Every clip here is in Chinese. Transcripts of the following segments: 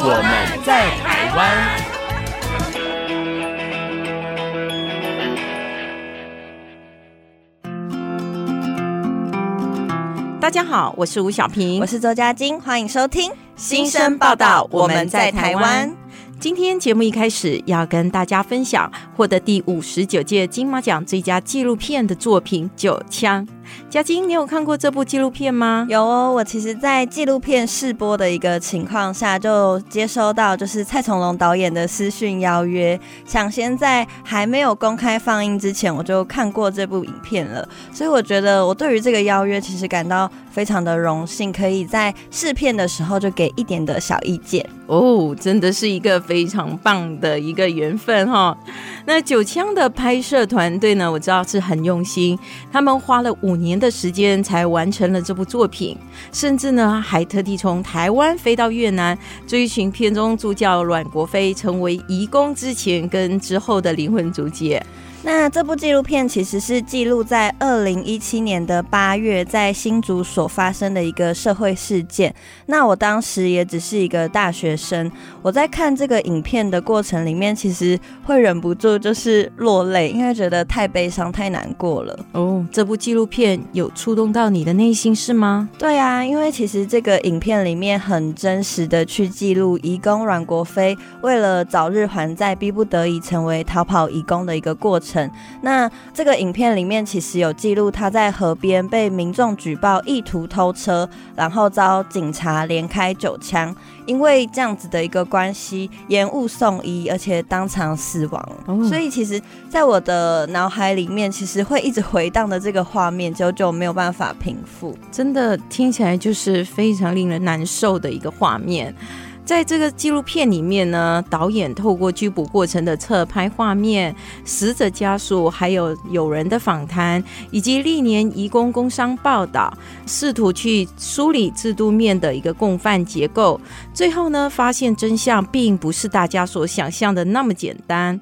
我们在台湾。大家好，我是吴小平，我是周佳晶，欢迎收听新生报道。我们在台湾。今天节目一开始要跟大家分享获得第五十九届金马奖最佳纪录片的作品《九枪》。佳晶，你有看过这部纪录片吗？有哦，我其实，在纪录片试播的一个情况下，就接收到就是蔡崇龙导演的私讯邀约，想先在还没有公开放映之前，我就看过这部影片了。所以我觉得，我对于这个邀约其实感到非常的荣幸，可以在试片的时候就给一点的小意见。哦，真的是一个非常棒的一个缘分哈。那九枪的拍摄团队呢，我知道是很用心，他们花了五年的时间才完成了这部作品，甚至呢还特地从台湾飞到越南，追寻片中助教阮国飞成为移工之前跟之后的灵魂主角。那这部纪录片其实是记录在二零一七年的八月，在新竹所发生的一个社会事件。那我当时也只是一个大学生，我在看这个影片的过程里面，其实会忍不住就是落泪，因为觉得太悲伤、太难过了。哦，这部纪录片有触动到你的内心是吗？对啊，因为其实这个影片里面很真实的去记录移工阮国飞为了早日还债，逼不得已成为逃跑移工的一个过程。那这个影片里面其实有记录他在河边被民众举报意图偷车，然后遭警察连开九枪，因为这样子的一个关系延误送医，而且当场死亡。哦、所以其实，在我的脑海里面，其实会一直回荡的这个画面，久久没有办法平复。真的听起来就是非常令人难受的一个画面。在这个纪录片里面呢，导演透过拘捕过程的侧拍画面、死者家属还有友人的访谈，以及历年移工工商报道，试图去梳理制度面的一个共犯结构。最后呢，发现真相并不是大家所想象的那么简单。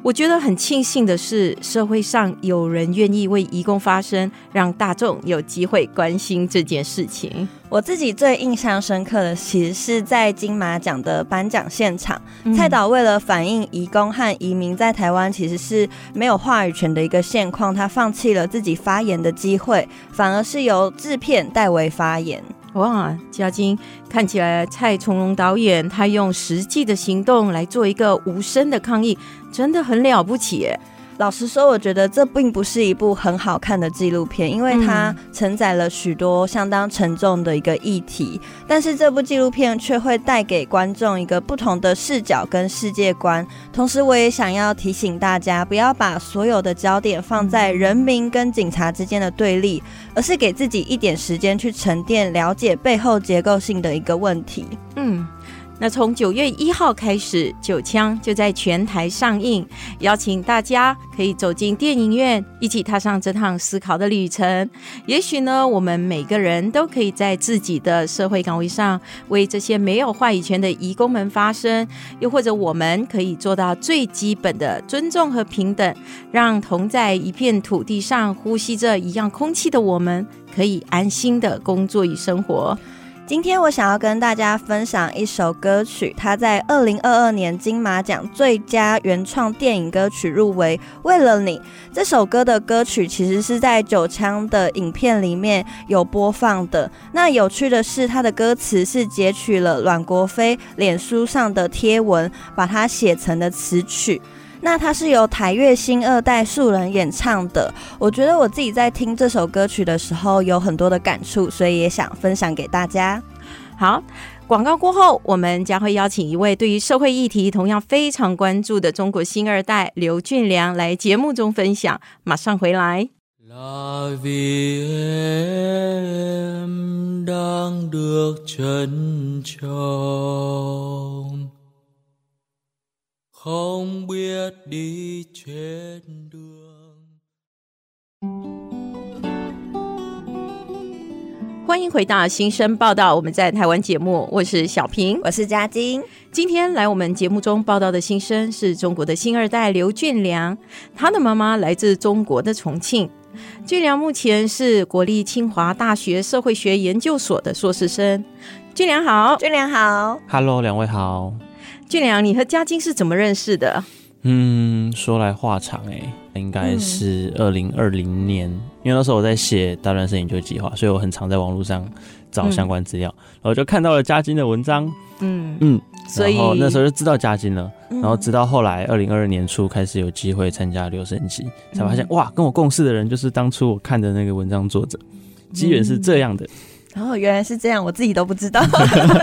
我觉得很庆幸的是，社会上有人愿意为移工发声，让大众有机会关心这件事情。我自己最印象深刻的，其实是在金马奖的颁奖现场，嗯、蔡导为了反映移工和移民在台湾其实是没有话语权的一个现况，他放弃了自己发言的机会，反而是由制片代为发言。哇，嘉晶，看起来蔡从容导演他用实际的行动来做一个无声的抗议，真的很了不起耶。老实说，我觉得这并不是一部很好看的纪录片，因为它承载了许多相当沉重的一个议题。但是这部纪录片却会带给观众一个不同的视角跟世界观。同时，我也想要提醒大家，不要把所有的焦点放在人民跟警察之间的对立，而是给自己一点时间去沉淀、了解背后结构性的一个问题。嗯。那从九月一号开始，《九枪》就在全台上映，邀请大家可以走进电影院，一起踏上这趟思考的旅程。也许呢，我们每个人都可以在自己的社会岗位上，为这些没有话语权的移工们发声；又或者，我们可以做到最基本的尊重和平等，让同在一片土地上呼吸着一样空气的我们，可以安心的工作与生活。今天我想要跟大家分享一首歌曲，它在二零二二年金马奖最佳原创电影歌曲入围。为了你，这首歌的歌曲其实是在九枪的影片里面有播放的。那有趣的是，它的歌词是截取了阮国飞脸书上的贴文，把它写成的词曲。那它是由台乐新二代素人演唱的，我觉得我自己在听这首歌曲的时候有很多的感触，所以也想分享给大家。好，广告过后，我们将会邀请一位对于社会议题同样非常关注的中国新二代刘俊良来节目中分享。马上回来。Không biết đi trên đường。欢迎回到新生报道，我们在台湾节目，我是小平，我是佳晶。今天来我们节目中报道的新生是中国的新二代刘俊良，他的妈妈来自中国的重庆。俊良目前是国立清华大学社会学研究所的硕士生。俊良好，俊良好，Hello，两位好。俊良，你和嘉金是怎么认识的？嗯，说来话长哎、欸，应该是二零二零年，嗯、因为那时候我在写大乱生研究计划，所以我很常在网络上找相关资料，嗯、然后就看到了嘉金的文章，嗯嗯，所以那时候就知道嘉金了，然后直到后来二零二二年初开始有机会参加留声机，才发现、嗯、哇，跟我共事的人就是当初我看的那个文章作者，机缘是这样的。嗯然后、哦、原来是这样，我自己都不知道。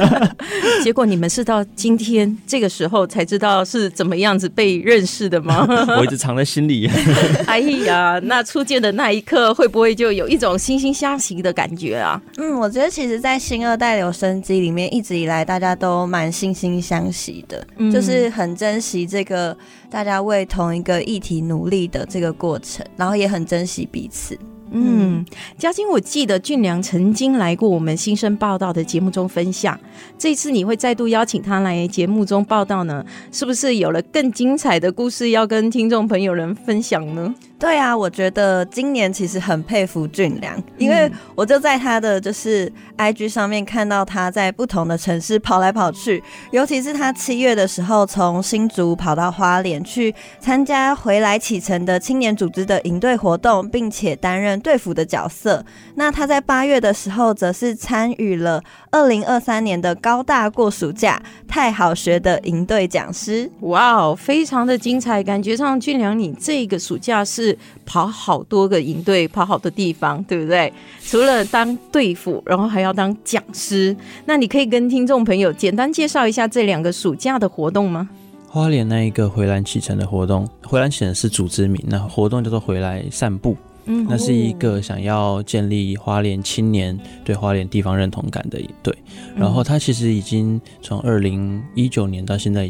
结果你们是到今天这个时候才知道是怎么样子被认识的吗？我一直藏在心里。哎呀，那初见的那一刻，会不会就有一种惺惺相惜的感觉啊？嗯，我觉得其实，在新二代留声机里面，一直以来大家都蛮惺惺相惜的，嗯、就是很珍惜这个大家为同一个议题努力的这个过程，然后也很珍惜彼此。嗯，嘉欣，我记得俊良曾经来过我们新生报道的节目中分享，这次你会再度邀请他来节目中报道呢？是不是有了更精彩的故事要跟听众朋友们分享呢？对啊，我觉得今年其实很佩服俊良，因为我就在他的就是 IG 上面看到他在不同的城市跑来跑去，尤其是他七月的时候从新竹跑到花莲去参加回来启程的青年组织的营队活动，并且担任队服的角色。那他在八月的时候则是参与了二零二三年的高大过暑假太好学的营队讲师。哇哦，非常的精彩，感觉上俊良你这个暑假是。是跑好多个营队，跑好多地方，对不对？除了当队辅，然后还要当讲师。那你可以跟听众朋友简单介绍一下这两个暑假的活动吗？花莲那一个回蓝启程的活动，回蓝启程是组织名，那活动叫做回来散步。嗯，那是一个想要建立花莲青年对花莲地方认同感的一对，然后他其实已经从二零一九年到现在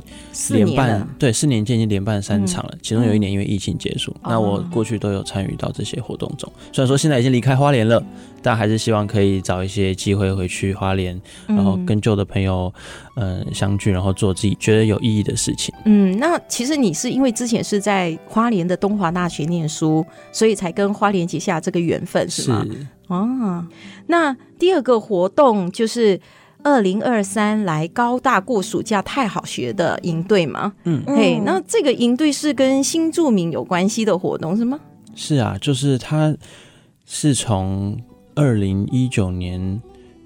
连办，对，四年间已经连办三场了，其中有一年因为疫情结束。那我过去都有参与到这些活动中，虽然说现在已经离开花莲了，但还是希望可以找一些机会回去花莲，然后跟旧的朋友嗯相聚，然后做自己觉得有意义的事情。嗯，那其实你是因为之前是在花莲的东华大学念书，所以才跟花。花莲结下这个缘分是吗？是哦，那第二个活动就是二零二三来高大过暑假太好学的营队嘛。嗯，嘿，那这个营队是跟新住民有关系的活动是吗？是啊，就是他是从二零一九年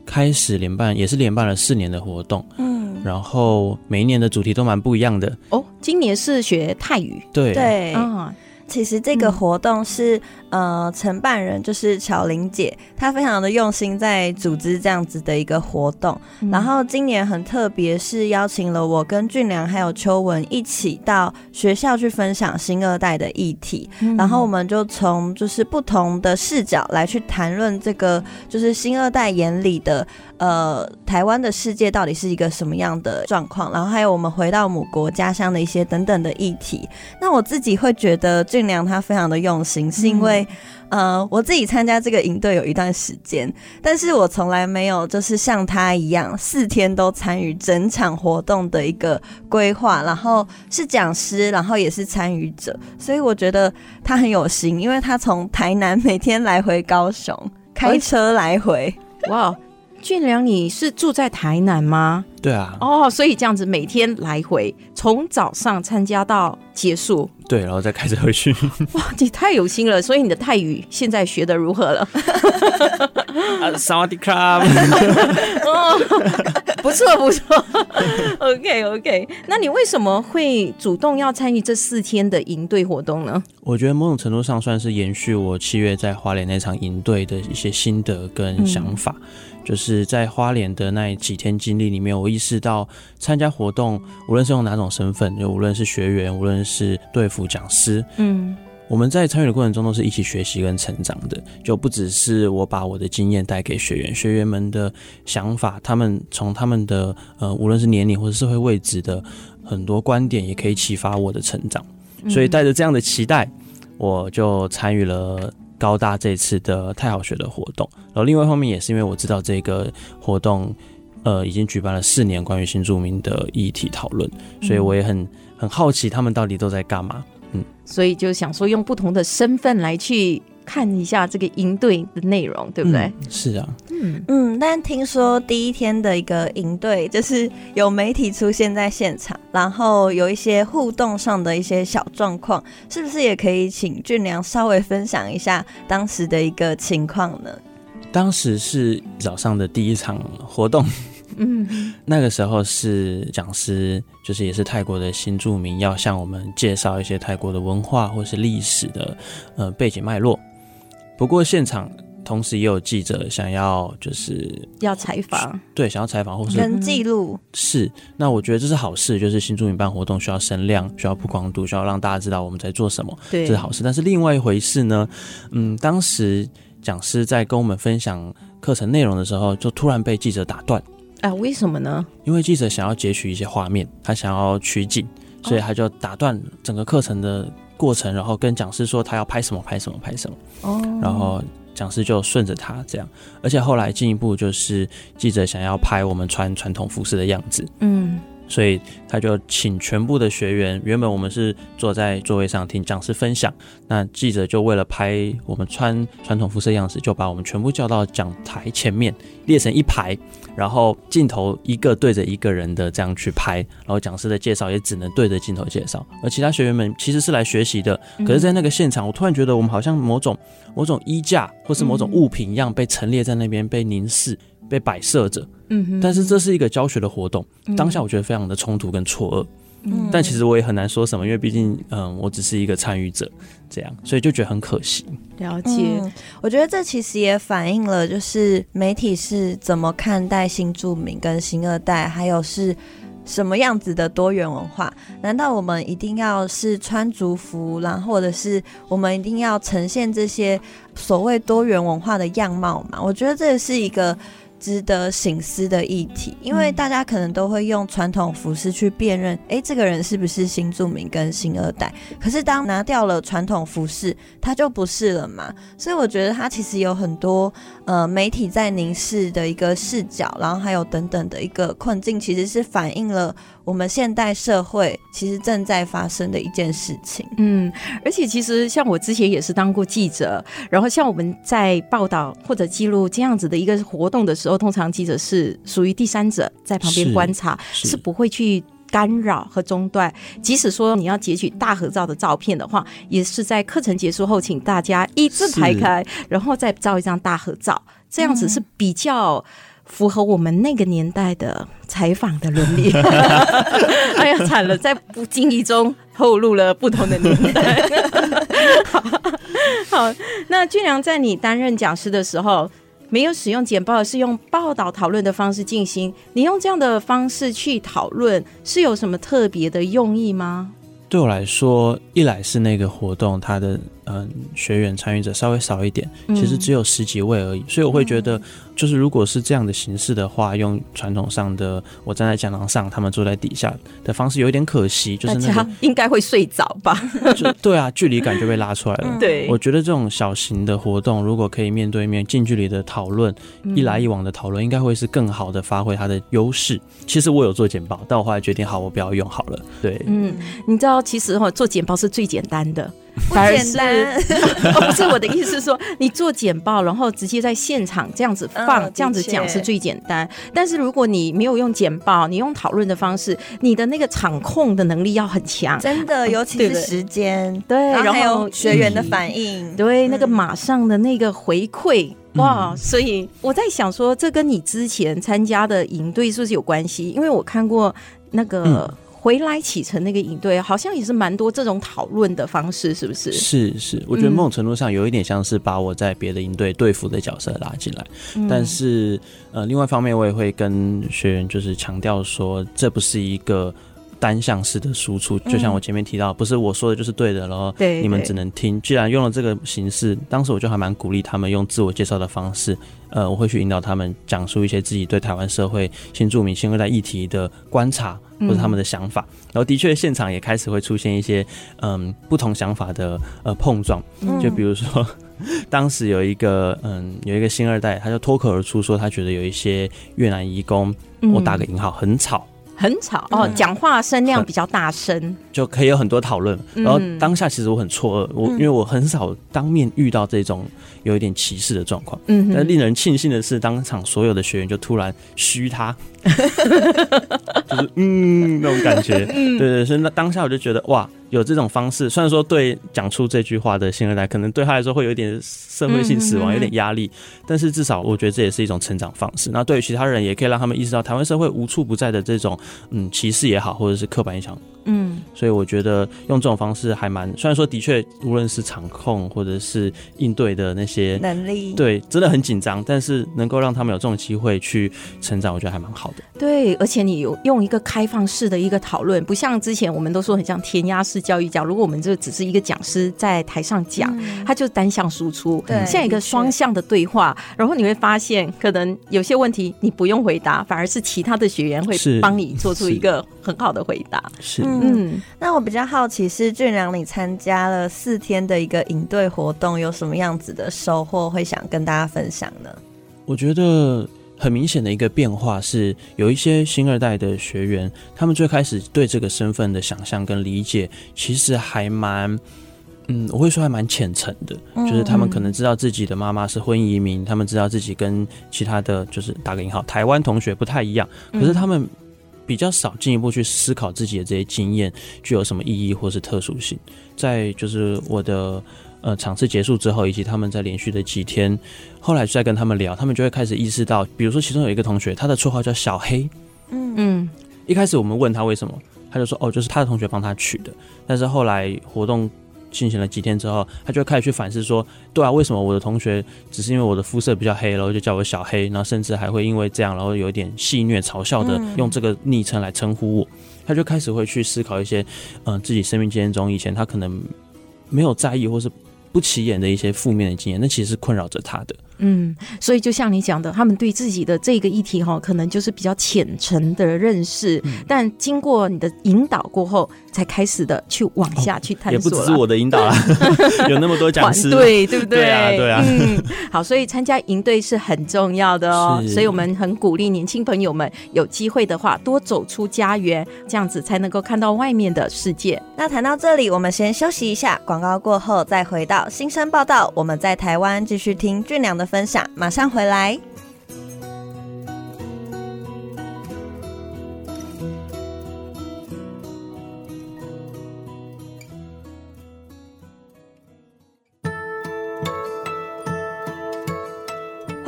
开始连办，也是连办了四年的活动。嗯，然后每一年的主题都蛮不一样的。哦，今年是学泰语。对对啊。其实这个活动是，嗯、呃，承办人就是巧玲姐，她非常的用心在组织这样子的一个活动。嗯、然后今年很特别，是邀请了我跟俊良还有秋文一起到学校去分享新二代的议题。嗯、然后我们就从就是不同的视角来去谈论这个，就是新二代眼里的。呃，台湾的世界到底是一个什么样的状况？然后还有我们回到母国家乡的一些等等的议题。那我自己会觉得俊良他非常的用心，是因为、嗯、呃，我自己参加这个营队有一段时间，但是我从来没有就是像他一样四天都参与整场活动的一个规划，然后是讲师，然后也是参与者，所以我觉得他很有心，因为他从台南每天来回高雄开车来回，哇。俊良，你是住在台南吗？对啊。哦，所以这样子每天来回，从早上参加到结束。对，然后再开车回去。哇，你太有心了！所以你的泰语现在学的如何了？啊，萨瓦迪卡。哦，不错不错。OK OK，那你为什么会主动要参与这四天的营队活动呢？我觉得某种程度上算是延续我七月在花莲那场营队的一些心得跟想法。嗯就是在花莲的那几天经历里面，我意识到参加活动，无论是用哪种身份，就无论是学员，无论是队服讲师，嗯，我们在参与的过程中都是一起学习跟成长的，就不只是我把我的经验带给学员，学员们的想法，他们从他们的呃，无论是年龄或者社会位置的。很多观点，也可以启发我的成长。所以带着这样的期待，我就参与了高大这次的太好学的活动。然后另外一方面也是因为我知道这个活动，呃，已经举办了四年关于新住民的议题讨论，所以我也很很好奇他们到底都在干嘛。嗯，所以就想说用不同的身份来去。看一下这个营队的内容，对不对？嗯、是啊，嗯嗯。但听说第一天的一个营队，就是有媒体出现在现场，然后有一些互动上的一些小状况，是不是也可以请俊良稍微分享一下当时的一个情况呢？当时是早上的第一场活动，嗯，那个时候是讲师，就是也是泰国的新住民，要向我们介绍一些泰国的文化或是历史的呃背景脉络。不过现场同时也有记者想要，就是要采访，对，想要采访或是跟记录。是，那我觉得这是好事，就是新住民办活动需要声量，需要曝光度，需要让大家知道我们在做什么，对，这是好事。但是另外一回事呢，嗯，当时讲师在跟我们分享课程内容的时候，就突然被记者打断。啊，为什么呢？因为记者想要截取一些画面，他想要取景，所以他就打断整个课程的。过程，然后跟讲师说他要拍什么拍什么拍什么，哦，然后讲师就顺着他这样，而且后来进一步就是记者想要拍我们穿传统服饰的样子，嗯。所以他就请全部的学员，原本我们是坐在座位上听讲师分享，那记者就为了拍我们穿传统服饰的样子，就把我们全部叫到讲台前面，列成一排，然后镜头一个对着一个人的这样去拍，然后讲师的介绍也只能对着镜头介绍，而其他学员们其实是来学习的，可是，在那个现场，我突然觉得我们好像某种某种衣架或是某种物品一样被陈列在那边，被凝视。被摆设着，嗯哼，但是这是一个教学的活动，当下我觉得非常的冲突跟错愕，嗯，但其实我也很难说什么，因为毕竟，嗯，我只是一个参与者，这样，所以就觉得很可惜。了解，嗯，我觉得这其实也反映了，就是媒体是怎么看待新住民跟新二代，还有是。什么样子的多元文化？难道我们一定要是穿族服，然后或者是我们一定要呈现这些所谓多元文化的样貌吗？我觉得这是一个。值得醒思的议题，因为大家可能都会用传统服饰去辨认，哎、欸，这个人是不是新住民跟新二代？可是当拿掉了传统服饰，他就不是了嘛。所以我觉得他其实有很多呃媒体在凝视的一个视角，然后还有等等的一个困境，其实是反映了。我们现代社会其实正在发生的一件事情，嗯，而且其实像我之前也是当过记者，然后像我们在报道或者记录这样子的一个活动的时候，通常记者是属于第三者，在旁边观察，是，不会去干扰和中断。即使说你要截取大合照的照片的话，也是。在课程结束后，请大家一字排开，然后再照一张大合照，这样子是。比较。符合我们那个年代的采访的伦理。哎呀，惨了，在不经意中透露了不同的年代。好，好，那俊良在你担任讲师的时候，没有使用简报，是用报道讨论的方式进行。你用这样的方式去讨论，是有什么特别的用意吗？对我来说，一来是那个活动，它的嗯学员参与者稍微少一点，其实只有十几位而已，所以我会觉得。就是如果是这样的形式的话，用传统上的我站在讲堂上，他们坐在底下的方式有点可惜。就是那个应该会睡着吧？就 对啊，距离感就被拉出来了。对，我觉得这种小型的活动，如果可以面对面近距离的讨论，一来一往的讨论，应该会是更好的发挥它的优势。其实我有做简报，但我后来决定，好，我不要用好了。对，嗯，你知道，其实哈，做简报是最简单的。不简单，哦，不是我的意思是说，你做简报，然后直接在现场这样子放，嗯、这样子讲是最简单。但是如果你没有用简报，你用讨论的方式，你的那个场控的能力要很强，真的，尤其是时间，对，然后还有学员的反应，对，那个马上的那个回馈，嗯、哇！所以我在想说，这跟你之前参加的营队是不是有关系？因为我看过那个。嗯回来启程那个营队，好像也是蛮多这种讨论的方式，是不是？是是，我觉得某种程度上有一点像是把我在别的营队队服的角色拉进来，嗯、但是呃，另外一方面我也会跟学员就是强调说，这不是一个单向式的输出，就像我前面提到，不是我说的就是对的喽，对，你们只能听。既然用了这个形式，当时我就还蛮鼓励他们用自我介绍的方式，呃，我会去引导他们讲述一些自己对台湾社会新住民新二代议题的观察或者他们的想法。然后的确，现场也开始会出现一些嗯不同想法的呃碰撞，就比如说。当时有一个嗯，有一个新二代，他就脱口而出说，他觉得有一些越南移工，嗯、我打个引号，很吵，很吵哦，讲、嗯、话声量比较大声，就可以有很多讨论。然后当下其实我很错愕，我、嗯、因为我很少当面遇到这种有一点歧视的状况。嗯，但令人庆幸的是，当场所有的学员就突然嘘他，就是嗯那种感觉。对，对对，所以那当下我就觉得哇。有这种方式，虽然说对讲出这句话的新二代，可能对他来说会有一点社会性死亡，有点压力，但是至少我觉得这也是一种成长方式。那对于其他人，也可以让他们意识到台湾社会无处不在的这种嗯歧视也好，或者是刻板印象。嗯，所以我觉得用这种方式还蛮，虽然说的确无论是场控或者是应对的那些能力，对，真的很紧张，但是能够让他们有这种机会去成长，我觉得还蛮好的。对，而且你有用一个开放式的一个讨论，不像之前我们都说很像填鸭式教育讲，如果我们这只是一个讲师在台上讲，嗯、他就单向输出。对，现在一个双向的对话，然后你会发现，可能有些问题你不用回答，反而是其他的学员会帮你做出一个很好的回答。是。是嗯，那我比较好奇是俊良，你参加了四天的一个营队活动，有什么样子的收获会想跟大家分享呢？我觉得很明显的一个变化是，有一些新二代的学员，他们最开始对这个身份的想象跟理解，其实还蛮，嗯，我会说还蛮浅层的，就是他们可能知道自己的妈妈是婚移民，他们知道自己跟其他的就是打个引号台湾同学不太一样，可是他们。比较少进一步去思考自己的这些经验具有什么意义或是特殊性。在就是我的呃场次结束之后，以及他们在连续的几天，后来再跟他们聊，他们就会开始意识到，比如说其中有一个同学，他的绰号叫小黑，嗯嗯，一开始我们问他为什么，他就说哦，就是他的同学帮他取的，但是后来活动。进行了几天之后，他就开始去反思说：“对啊，为什么我的同学只是因为我的肤色比较黑，然后就叫我小黑，然后甚至还会因为这样，然后有一点戏谑、嘲笑的用这个昵称来称呼我。”他就开始会去思考一些，嗯、呃，自己生命经验中以前他可能没有在意或是不起眼的一些负面的经验，那其实是困扰着他的。嗯，所以就像你讲的，他们对自己的这个议题哈，可能就是比较浅层的认识，嗯、但经过你的引导过后，才开始的去往下去探索、哦。也不只是我的引导啊，有那么多讲师，对对不对？对啊，对啊。嗯，好，所以参加营队是很重要的哦。所以我们很鼓励年轻朋友们有机会的话，多走出家园，这样子才能够看到外面的世界。那谈到这里，我们先休息一下，广告过后再回到新生报道。我们在台湾继续听俊良的分享，马上回来。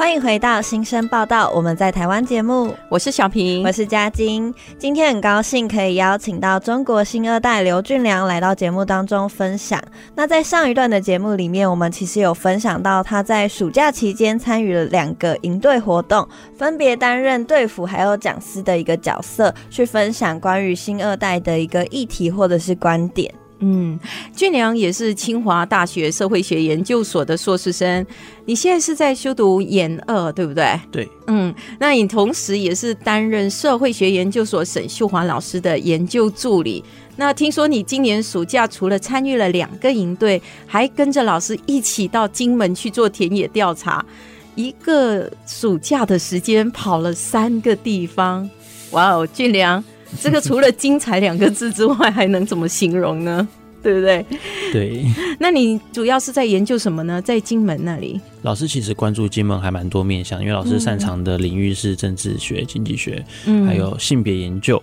欢迎回到新生报道，我们在台湾节目，我是小平，我是嘉晶。今天很高兴可以邀请到中国新二代刘俊良来到节目当中分享。那在上一段的节目里面，我们其实有分享到他在暑假期间参与了两个营队活动，分别担任队服还有讲师的一个角色，去分享关于新二代的一个议题或者是观点。嗯，俊良也是清华大学社会学研究所的硕士生，你现在是在修读研二，对不对？对，嗯，那你同时也是担任社会学研究所沈秀华老师的研究助理。那听说你今年暑假除了参与了两个营队，还跟着老师一起到金门去做田野调查，一个暑假的时间跑了三个地方。哇哦，俊良！这个除了精彩两个字之外，还能怎么形容呢？对不对？对。那你主要是在研究什么呢？在金门那里，老师其实关注金门还蛮多面向，因为老师擅长的领域是政治学、经济学，嗯，还有性别研究。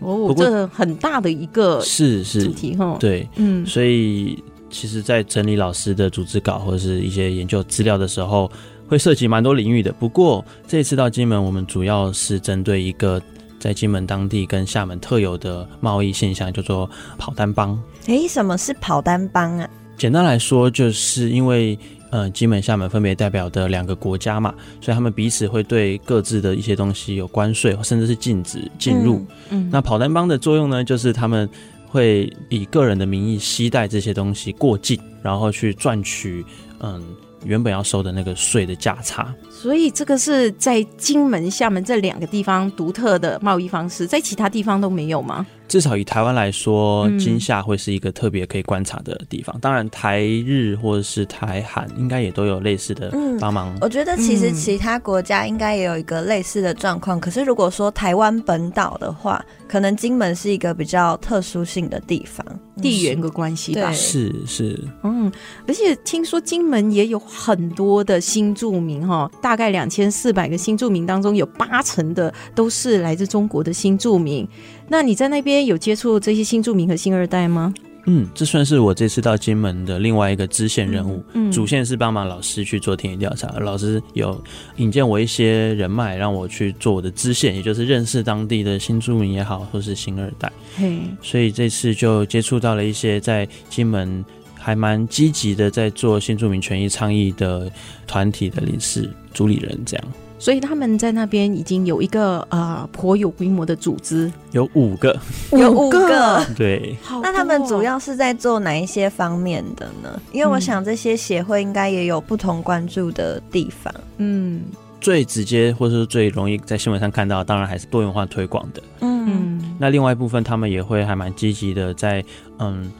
哦，这很大的一个是是主题哈。对，嗯，所以其实，在整理老师的组织稿或者是一些研究资料的时候，会涉及蛮多领域的。不过这一次到金门，我们主要是针对一个。在金门当地跟厦门特有的贸易现象叫做跑单帮。诶，什么是跑单帮啊？简单来说，就是因为呃金门、厦门分别代表的两个国家嘛，所以他们彼此会对各自的一些东西有关税，甚至是禁止进入。嗯，那跑单帮的作用呢，就是他们会以个人的名义携带这些东西过境，然后去赚取嗯原本要收的那个税的价差。所以这个是在金门、厦门这两个地方独特的贸易方式，在其他地方都没有吗？至少以台湾来说，金厦会是一个特别可以观察的地方。嗯、当然，台日或者是台韩应该也都有类似的帮忙、嗯。我觉得其实其他国家应该也有一个类似的状况。嗯、可是如果说台湾本岛的话，可能金门是一个比较特殊性的地方，地缘的关系吧。是是，嗯，而且听说金门也有很多的新住民哈，大概两千四百个新住民当中，有八成的都是来自中国的新住民。那你在那边有接触这些新住民和新二代吗？嗯，这算是我这次到金门的另外一个支线任务。嗯，嗯主线是帮忙老师去做田野调查，老师有引荐我一些人脉，让我去做我的支线，也就是认识当地的新住民也好，或是新二代。嘿，所以这次就接触到了一些在金门还蛮积极的在做新住民权益倡议的团体的理事、主理人这样。所以他们在那边已经有一个呃颇有规模的组织，有五个，有五个，对。那他们主要是在做哪一些方面的呢？因为我想这些协会应该也有不同关注的地方。嗯，最直接或是最容易在新闻上看到，当然还是多元化推广的。嗯，那另外一部分，他们也会还蛮积极的在嗯。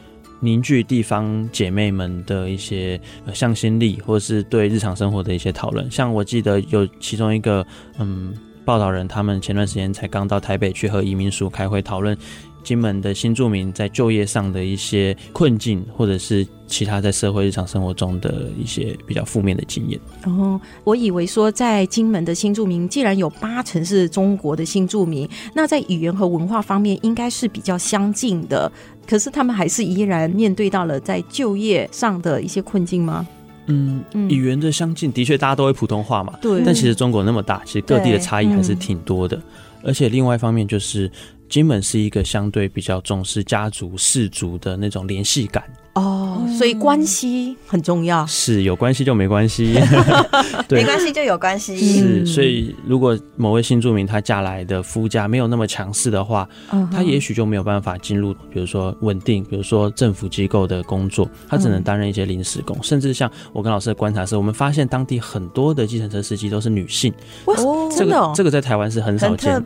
凝聚地方姐妹们的一些向心力，或是对日常生活的一些讨论。像我记得有其中一个嗯报道人，他们前段时间才刚到台北去和移民署开会讨论金门的新住民在就业上的一些困境，或者是其他在社会日常生活中的一些比较负面的经验。哦，我以为说在金门的新住民，既然有八成是中国的新住民，那在语言和文化方面应该是比较相近的。可是他们还是依然面对到了在就业上的一些困境吗？嗯，语言的相近，的确大家都会普通话嘛。对。但其实中国那么大，其实各地的差异还是挺多的。而且另外一方面就是，金门是一个相对比较重视家族氏族的那种联系感。哦，所以关系很重要，是有关系就没关系，对，没关系就有关系。是，所以如果某位新住民他嫁来的夫家没有那么强势的话，他也许就没有办法进入，比如说稳定，比如说政府机构的工作，他只能担任一些临时工，甚至像我跟老师的观察是，我们发现当地很多的计程车司机都是女性。哦，这个这个在台湾是很少见，特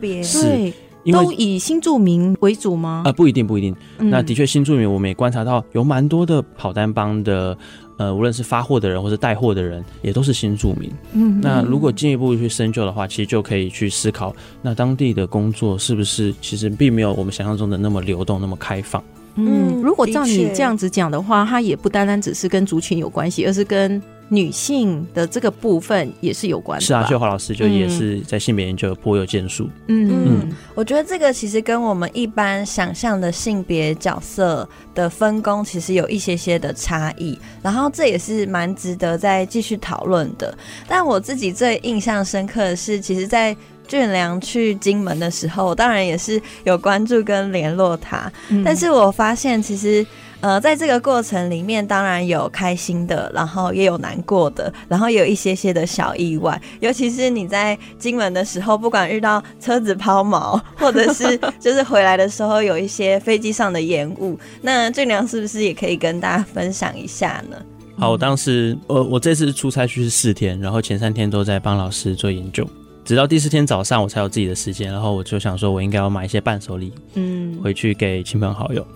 都以新住民为主吗？啊、呃，不一定，不一定。嗯、那的确，新住民我们也观察到有蛮多的跑单帮的，呃，无论是发货的人或是带货的人，也都是新住民。嗯，那如果进一步去深究的话，其实就可以去思考，那当地的工作是不是其实并没有我们想象中的那么流动、那么开放。嗯，如果照你这样子讲的话，它也不单单只是跟族群有关系，而是跟女性的这个部分也是有关的。是啊，秀华老师就也是在性别研究颇有建树。嗯嗯，嗯，我觉得这个其实跟我们一般想象的性别角色的分工其实有一些些的差异，然后这也是蛮值得再继续讨论的。但我自己最印象深刻的是，其实，在俊良去金门的时候，我当然也是有关注跟联络他，嗯、但是我发现其实。呃，在这个过程里面，当然有开心的，然后也有难过的，然后也有一些些的小意外。尤其是你在金门的时候，不管遇到车子抛锚，或者是 就是回来的时候有一些飞机上的延误，那俊良是不是也可以跟大家分享一下呢？好，我当时呃，我这次出差去是四天，然后前三天都在帮老师做研究，直到第四天早上我才有自己的时间，然后我就想说，我应该要买一些伴手礼，嗯，回去给亲朋好友。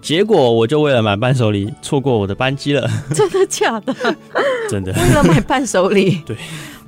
结果我就为了买伴手礼错过我的班机了。真的假的？真的。为了买伴手礼。对。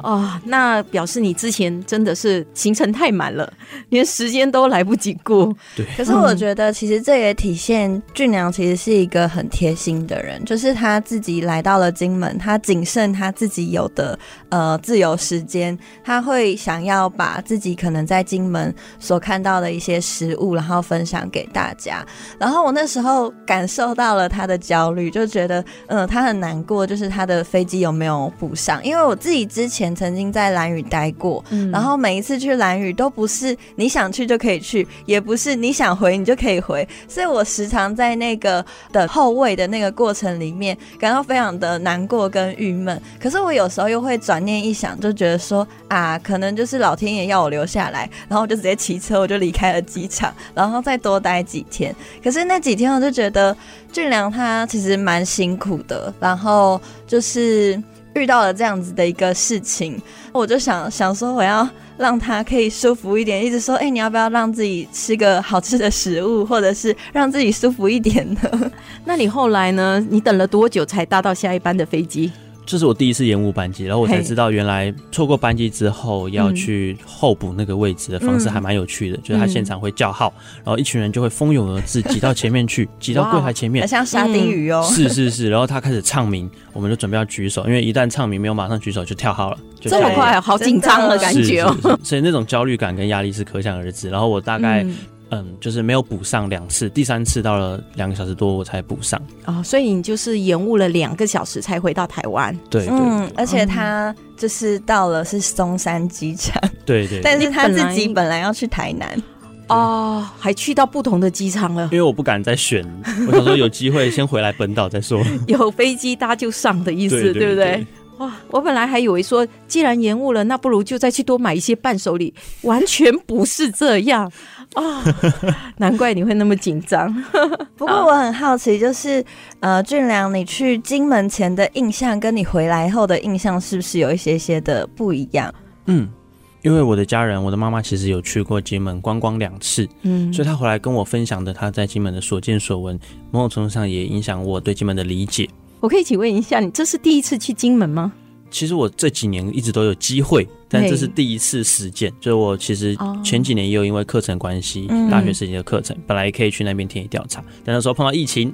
哦，那表示你之前真的是行程太满了，连时间都来不及过。对。可是我觉得，其实这也体现俊良其实是一个很贴心的人，就是他自己来到了金门，他谨慎他自己有的呃自由时间，他会想要把自己可能在金门所看到的一些食物，然后分享给大家。然后我那时候感受到了他的焦虑，就觉得嗯、呃，他很难过，就是他的飞机有没有补上？因为我自己之前。前曾经在蓝屿待过，嗯然后每一次去蓝屿都不是你想去就可以去，也不是你想回你就可以回，所以我时常在那个的后位的那个过程里面感到非常的难过跟郁闷。可是我有时候又会转念一想，就觉得说啊，可能就是老天爷要我留下来，然后我就直接骑车我就离开了机场，然后再多待几天。可是那几天我就觉得俊良他其实蛮辛苦的，然后就是遇到了这样子的一个事情，我就想想说我要让他可以舒服一点，一直说哎、你要不要让自己吃个好吃的食物，或者是让自己舒服一点呢？那你后来呢？你等了多久才搭到下一班的飞机？这是我第一次延误班机，然后我才知道原来错过班机之后要去候补那个位置的方式还蛮有趣的，嗯、就是他现场会叫号，然后一群人就会蜂拥而至挤到前面去，挤到柜台前面，像沙丁鱼哦。是是是，然后他开始唱名，我们就准备要举手，因为一旦唱名没有马上举手就跳号了，就这么快，好紧张的感觉哦。所以那种焦虑感跟压力是可想而知。然后我大概。嗯嗯，就是没有补上两次，第三次到了两个小时多我才补上。哦，所以你就是延误了两个小时才回到台湾。对，对，嗯，而且他就是到了是松山机场，对，对对，但是他自己本来要去台南哦，还去到不同的机场了，因为我不敢再选，我想说有机会先回来本岛再说，有飞机搭就上的意思，对，对，对，对不对？哇，我本来还以为说，既然延误了，那不如就再去多买一些伴手礼，完全不是这样。啊！哦、难怪你会那么紧张。不过我很好奇，就是呃，俊良，你去金门前的印象，跟你回来后的印象，是不是有一些些的不一样？嗯，因为我的家人，我的妈妈其实有去过金门观光两次，嗯，所以她回来跟我分享的她在金门的所见所闻，某种程度上也影响我对金门的理解。我可以请问一下，你这是第一次去金门吗？其实我这几年一直都有机会，但这是第一次实践。就是我其实前几年也有因为课程关系，哦、大学时期的课程、嗯、本来可以去那边田野调查，但那时候碰到疫情，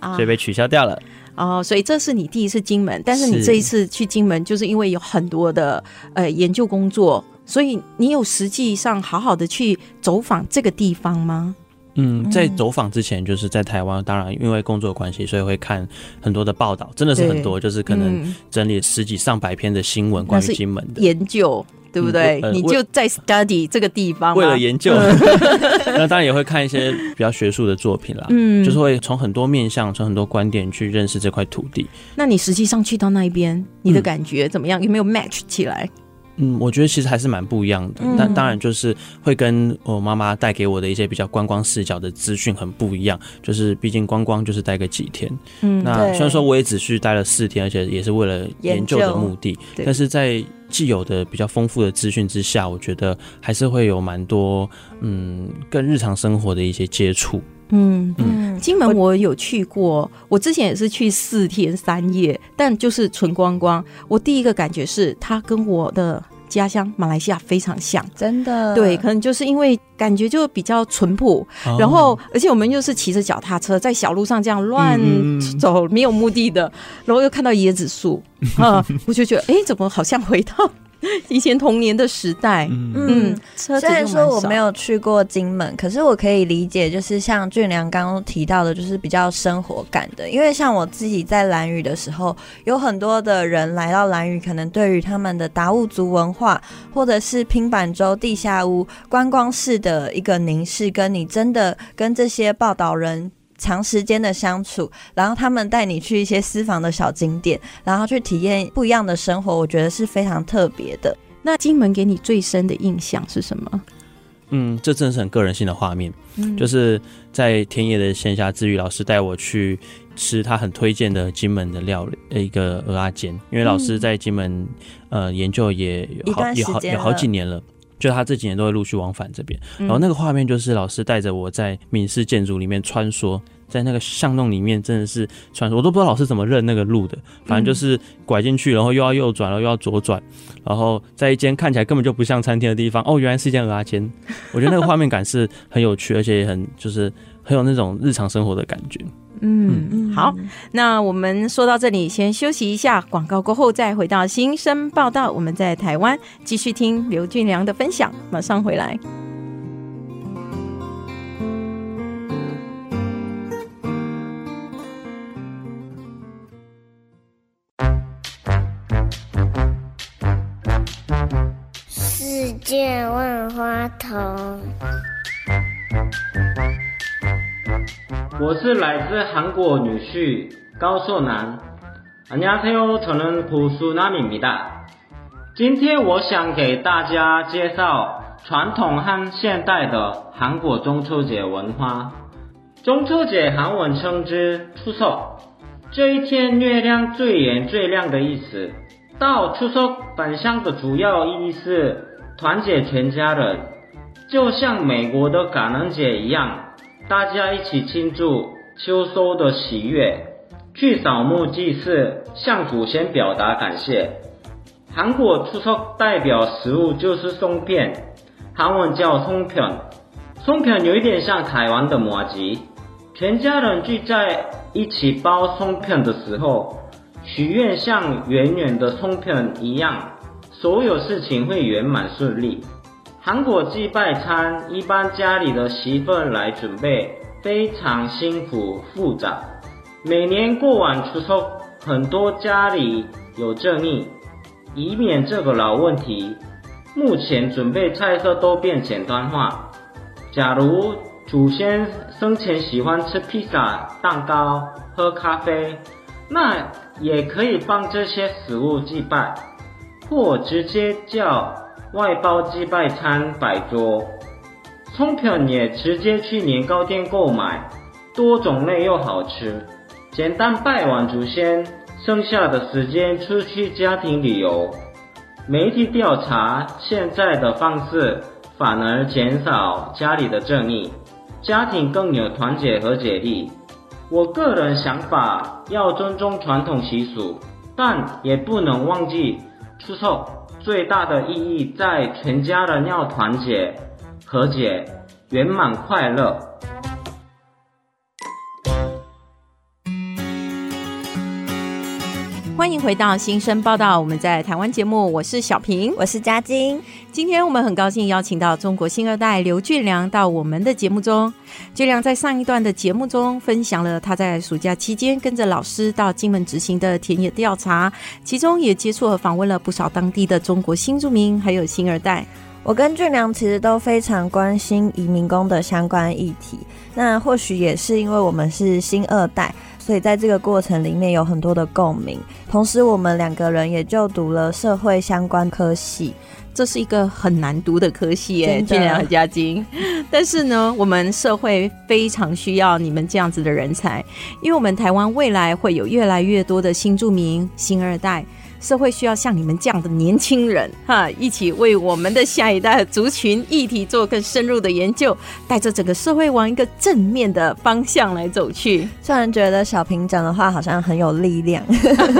所以被取消掉了。哦，所以这是你第一次金门，但是你这一次去金门，就是因为有很多的呃研究工作，所以你有实际上好好的去走访这个地方吗？嗯，在走访之前，就是在台湾，当然因为工作关系，所以会看很多的报道，真的是很多，就是可能整理十几上百篇的新闻关于金门的研究，对不对？你就在 study 这个地方，为了研究，那当然也会看一些比较学术的作品啦，嗯，就是会从很多面向，从很多观点去认识这块土地。那你实际上去到那一边，你的感觉怎么样？有没有 match 起来？嗯，我觉得其实还是蛮不一样的，嗯、当然就是会跟我妈妈带给我的一些比较观光视角的资讯很不一样。就是毕竟观光就是待个几天，嗯，那虽然说我也只去待了四天，而且也是为了研究的目的，但是在既有的比较丰富的资讯之下，我觉得还是会有蛮多嗯，跟日常生活的一些接触。嗯嗯，金门我有去过，我之前也是去四天三夜，但就是纯观光。我第一个感觉是，它跟我的家乡马来西亚非常像，真的。对，可能就是因为感觉就比较淳朴，哦、然后而且我们又是骑着脚踏车在小路上这样乱走，没有目的的，然后又看到椰子树啊，我就觉得，哎，怎么好像回到。以前童年的时代，嗯，嗯，虽然说我没有去过金门，可是我可以理解，就是像俊良刚刚提到的，就是比较生活感的。因为像我自己在兰屿的时候，有很多的人来到兰屿，可能对于他们的达悟族文化，或者是拼板洲地下屋观光式的一个凝视，跟你真的跟这些报道人。长时间的相处，然后他们带你去一些私房的小景点，然后去体验不一样的生活，我觉得是非常特别的。那金门给你最深的印象是什么？嗯，这真的是很个人性的画面，嗯、就是在田野的闲暇之余，老师带我去吃他很推荐的金门的料理，一个鹅阿煎。因为老师在金门、嗯、呃研究也有好有好有好几年了。就他这几年都会陆续往返这边，然后那个画面就是老师带着我在闽式建筑里面穿梭，在那个巷弄里面真的是穿梭，我都不知道老师怎么认那个路的，反正就是拐进去，然后又要右转，然后又要左转，然后在一间看起来根本就不像餐厅的地方，哦，原来是一间鹅阿煎，我觉得那个画面感是很有趣，而且也很就是很有那种日常生活的感觉。嗯嗯，好，那我们说到这里，先休息一下，广告过后再回到新生报道。我们在台湾继续听刘俊良的分享，马上回来。世界万花筒。我是来自韩国女婿高硕南。안녕하세요，저는고수남입니다。今天我想给大家介绍传统和现代的韩国中秋节文化。中秋节韩文称之추석，这一天月亮最圆最亮的意思。到추석返乡的主要意义是团结全家人，就像美国的感恩节一样， 大家一起庆祝秋收的喜悦，去扫墓祭祀，向祖先表达感谢。韩国出석代表食物就是松片，韩文叫松片，松片有一点像台湾的麻吉。全家人聚在一起包松片的时候。许愿像圆圆的松片一样，所有事情会圆满顺利。糖果祭拜餐一般家里的媳妇来准备，非常辛苦复杂。每年过完추 석， 很多家里有争议，以免这个老问题，目前准备菜色都变简单化。假如祖先生前喜欢吃披萨、蛋糕、喝咖啡。那也可以帮这些食物祭拜，或直接叫外包祭拜餐摆桌。葱片也直接去年糕店购买，多种类又好吃。简单拜完祖先，剩下的时间出去家庭旅游。媒体调查，现在的方式反而减少家里的争议，家庭更有团结和解力。我个人想法要尊重传统习俗，但也不能忘记추석 最大的意义在全家人要团结、和解、圆满快乐。欢迎回到新生报道，我们在台湾节目，我是小平，我是嘉晶。今天我们很高兴邀请到中国新二代刘俊良到我们的节目中。俊良在上一段的节目中分享了他在暑假期间跟着老师到金门执行的田野调查，其中也接触和访问了不少当地的中国新住民，还有新二代。我跟俊良其实都非常关心移民工的相关议题，那或许也是因为我们是新二代。所以在这个过程里面有很多的共鸣，同时我们两个人也就读了社会相关科系，这是一个很难读的科系耶，俊良和嘉金。但是呢，我们社会非常需要你们这样子的人才，因为我们台湾未来会有越来越多的新住民、新二代。社会需要像你们这样的年轻人，哈，一起为我们的下一代族群议题做更深入的研究，带着整个社会往一个正面的方向来走去。虽然觉得小平讲的话好像很有力量，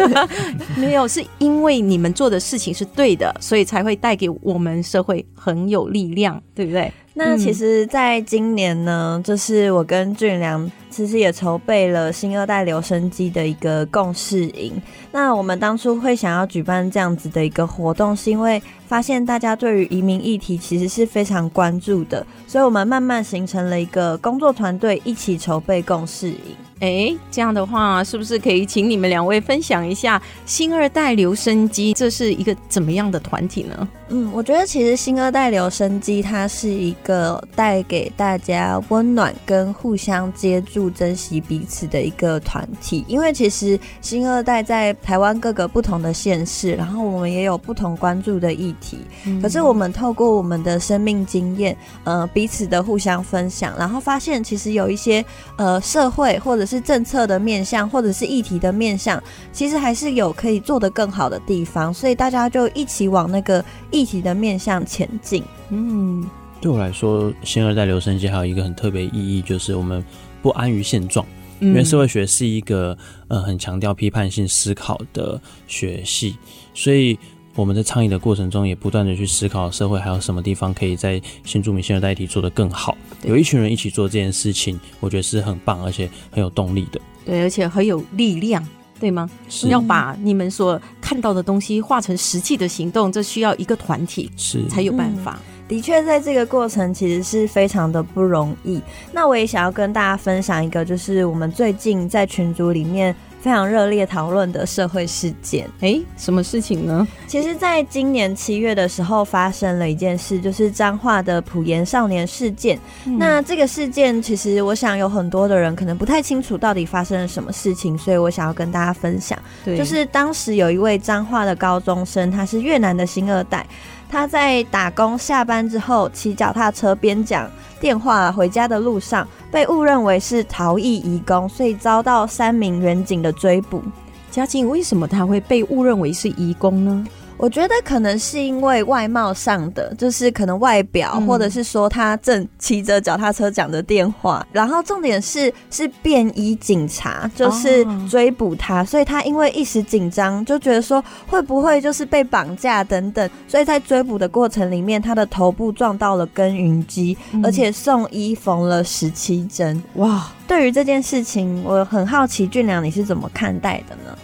没有，是因为你们做的事情是对的，所以才会带给我们社会很有力量，对不对？那其实，在今年呢，就是我跟俊良其实也筹备了新二代留声机的一个共识营。那我们当初会想要举办这样子的一个活动，是因为发现大家对于移民议题其实是非常关注的，所以我们慢慢形成了一个工作团队，一起筹备共识营。哎，这样的话，是不是可以请你们两位分享一下新二代留声机，这是一个怎么样的团体呢？嗯，我觉得其实新二代留声机它是一个带给大家温暖跟互相接住、珍惜彼此的一个团体。因为其实新二代在台湾各个不同的县市，然后我们也有不同关注的议题。嗯、可是我们透过我们的生命经验，呃，彼此的互相分享，然后发现其实有一些呃社会或者是政策的面向，或者是议题的面向，其实还是有可以做得更好的地方，所以大家就一起往那个议题的面向前进。嗯，对我来说，新二代留声机还有一个很特别意义，就是我们不安于现状，因为社会学是一个呃很强调批判性思考的学系，所以。我们在倡议的过程中，也不断的去思考社会还有什么地方可以在新住民新二代议题做得更好。有一群人一起做这件事情，我觉得是很棒，而且很有动力的。对，而且很有力量，对吗？是要把你们所看到的东西化成实际的行动，这需要一个团体是才有办法。嗯的确，在这个过程其实是非常的不容易。那我也想要跟大家分享一个，就是我们最近在群组里面非常热烈讨论的社会事件。哎，什么事情呢？其实，在今年七月的时候，发生了一件事，就是彰化的普盐少年事件。嗯、那这个事件，其实我想有很多的人可能不太清楚到底发生了什么事情，所以我想要跟大家分享。对，就是当时有一位彰化的高中生，他是越南的新二代，他在打工下班之后，骑脚踏车边讲电话回家的路上，被误认为是逃逸移工，所以遭到三名员警的追捕。嘉靖，为什么他会被误认为是移工呢？我觉得可能是因为外貌上的，就是可能外表，嗯、或者是说他正骑着脚踏车讲的电话，然后重点是是便衣警察，就是追捕他，哦、所以他因为一时紧张，就觉得说会不会就是被绑架等等，所以在追捕的过程里面，他的头部撞到了耕耘机，嗯、而且送医缝了十七针。哇，对于这件事情，我很好奇，俊良你是怎么看待的呢？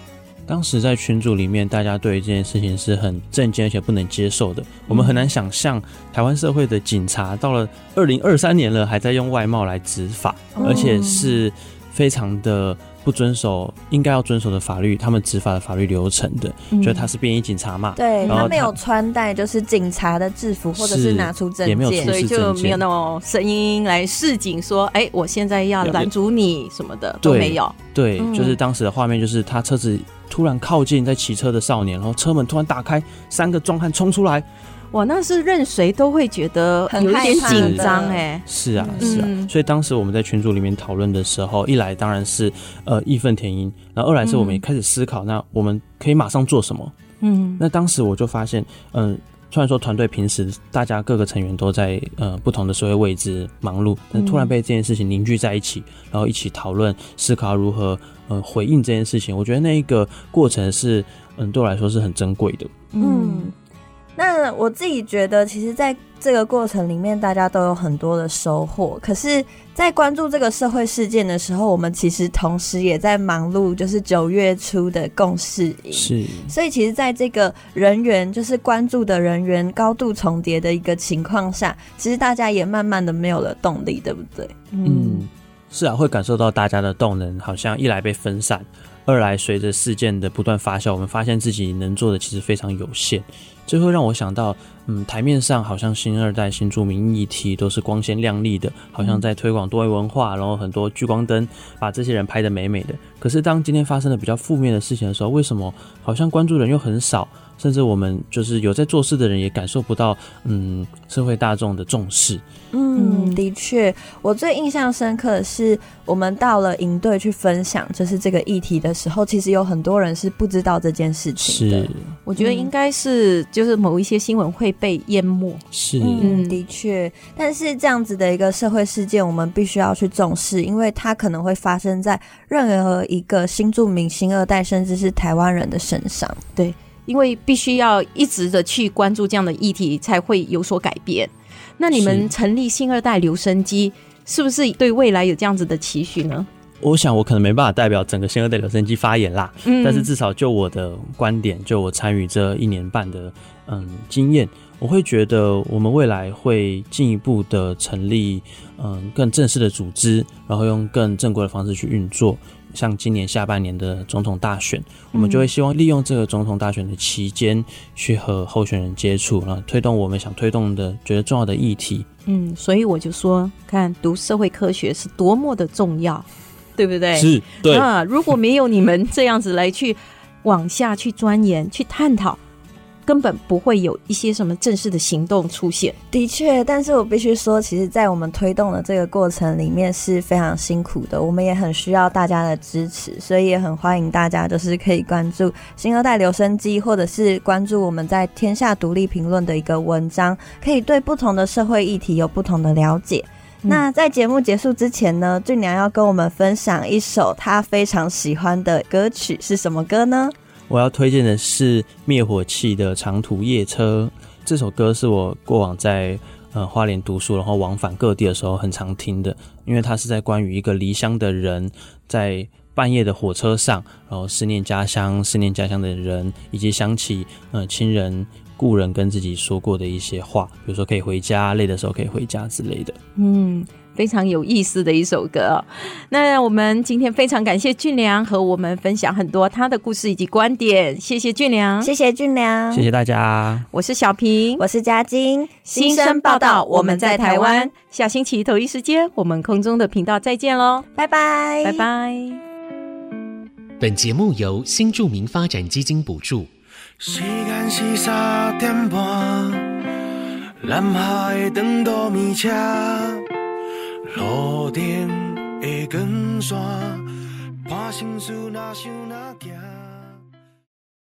当时在群组里面，大家对于这件事情是很震惊而且不能接受的。我们很难想象台湾社会的警察到了二零二三年了，还在用外貌来执法，而且是非常的不遵守应该要遵守的法律，他们执法的法律流程的。觉得他是便衣警察嘛？对，他没有穿戴就是警察的制服，或者是拿出证件，也没有出示证件，所以就没有那种声音来示警说：“哎，我现在要拦阻你什么的都没有。”对，就是当时的画面，就是他车子。突然靠近在骑车的少年，然后车门突然打开，三个壮汉冲出来，哇，那是任谁都会觉得有一点紧张哎。是啊，是啊，嗯、所以当时我们在群组里面讨论的时候，一来当然是呃义愤填膺，然后二来是我们也开始思考，嗯、那我们可以马上做什么？嗯，那当时我就发现，嗯、呃。虽然说团队平时大家各个成员都在呃不同的社会位置忙碌，但突然被这件事情凝聚在一起，然后一起讨论思考如何呃回应这件事情，我觉得那一个过程是嗯对我来说是很珍贵的。嗯。那我自己觉得，其实在这个过程里面，大家都有很多的收获。可是，在关注这个社会事件的时候，我们其实同时也在忙碌，就是九月初的共事营。是，所以其实，在这个人员就是关注的人员高度重叠的一个情况下，其实大家也慢慢的没有了动力，对不对？嗯，是啊，会感受到大家的动能好像一来被分散，二来随着事件的不断发酵，我们发现自己能做的其实非常有限。这会让我想到，嗯，台面上好像新二代、新著名议题都是光鲜亮丽的，好像在推广多元文化，然后很多聚光灯把这些人拍得美美的。可是当今天发生了比较负面的事情的时候，为什么好像关注人又很少？甚至我们就是有在做事的人也感受不到，嗯，社会大众的重视。嗯，的确，我最印象深刻的是，我们到了营队去分享就是这个议题的时候，其实有很多人是不知道这件事情的。是，我觉得应该是就是某一些新闻会被淹没。是，嗯，的确。但是这样子的一个社会事件，我们必须要去重视，因为它可能会发生在任何一个新住民、新二代，甚至是台湾人的身上。对。因为必须要一直的去关注这样的议题，才会有所改变。那你们成立新二代留声机，是不是对未来有这样子的期许呢？我想我可能没办法代表整个新二代留声机发言啦，嗯，但是至少就我的观点，就我参与这一年半的嗯经验，我会觉得我们未来会进一步的成立嗯更正式的组织，然后用更正规的方式去运作。像今年下半年的总统大选，我们就会希望利用这个总统大选的期间，去和候选人接触，然后推动我们想推动的、觉得重要的议题。嗯，所以我就说，看读社会科学是多么的重要，对不对？是，对。那如果没有你们这样子来去往下去钻研、去探讨。根本不会有一些什么正式的行动出现。的确，但是我必须说，其实，在我们推动的这个过程里面是非常辛苦的，我们也很需要大家的支持，所以也很欢迎大家，就是可以关注新二代留声机，或者是关注我们在天下独立评论的一个文章，可以对不同的社会议题有不同的了解。嗯、那在节目结束之前呢，俊良要跟我们分享一首他非常喜欢的歌曲，是什么歌呢？我要推荐的是灭火器的《长途夜车》这首歌，是我过往在呃花莲读书，然后往返各地的时候很常听的。因为它是在关于一个离乡的人在半夜的火车上，然后思念家乡、思念家乡的人，以及想起呃亲人故人跟自己说过的一些话，比如说可以回家，累的时候可以回家之类的。嗯。非常有意思的一首歌哦。那我们今天非常感谢俊良和我们分享很多他的故事以及观点，谢谢俊良，谢谢俊良，谢谢大家。我是小平，我是嘉晶，新生报道，我们在台湾。下星期同一时间，我们空中的频道再见喽，拜拜，拜拜。本节目由新著名发展基金补助。时间是三点半，南下的长途米车。路灯的光线，半生事若想若惊。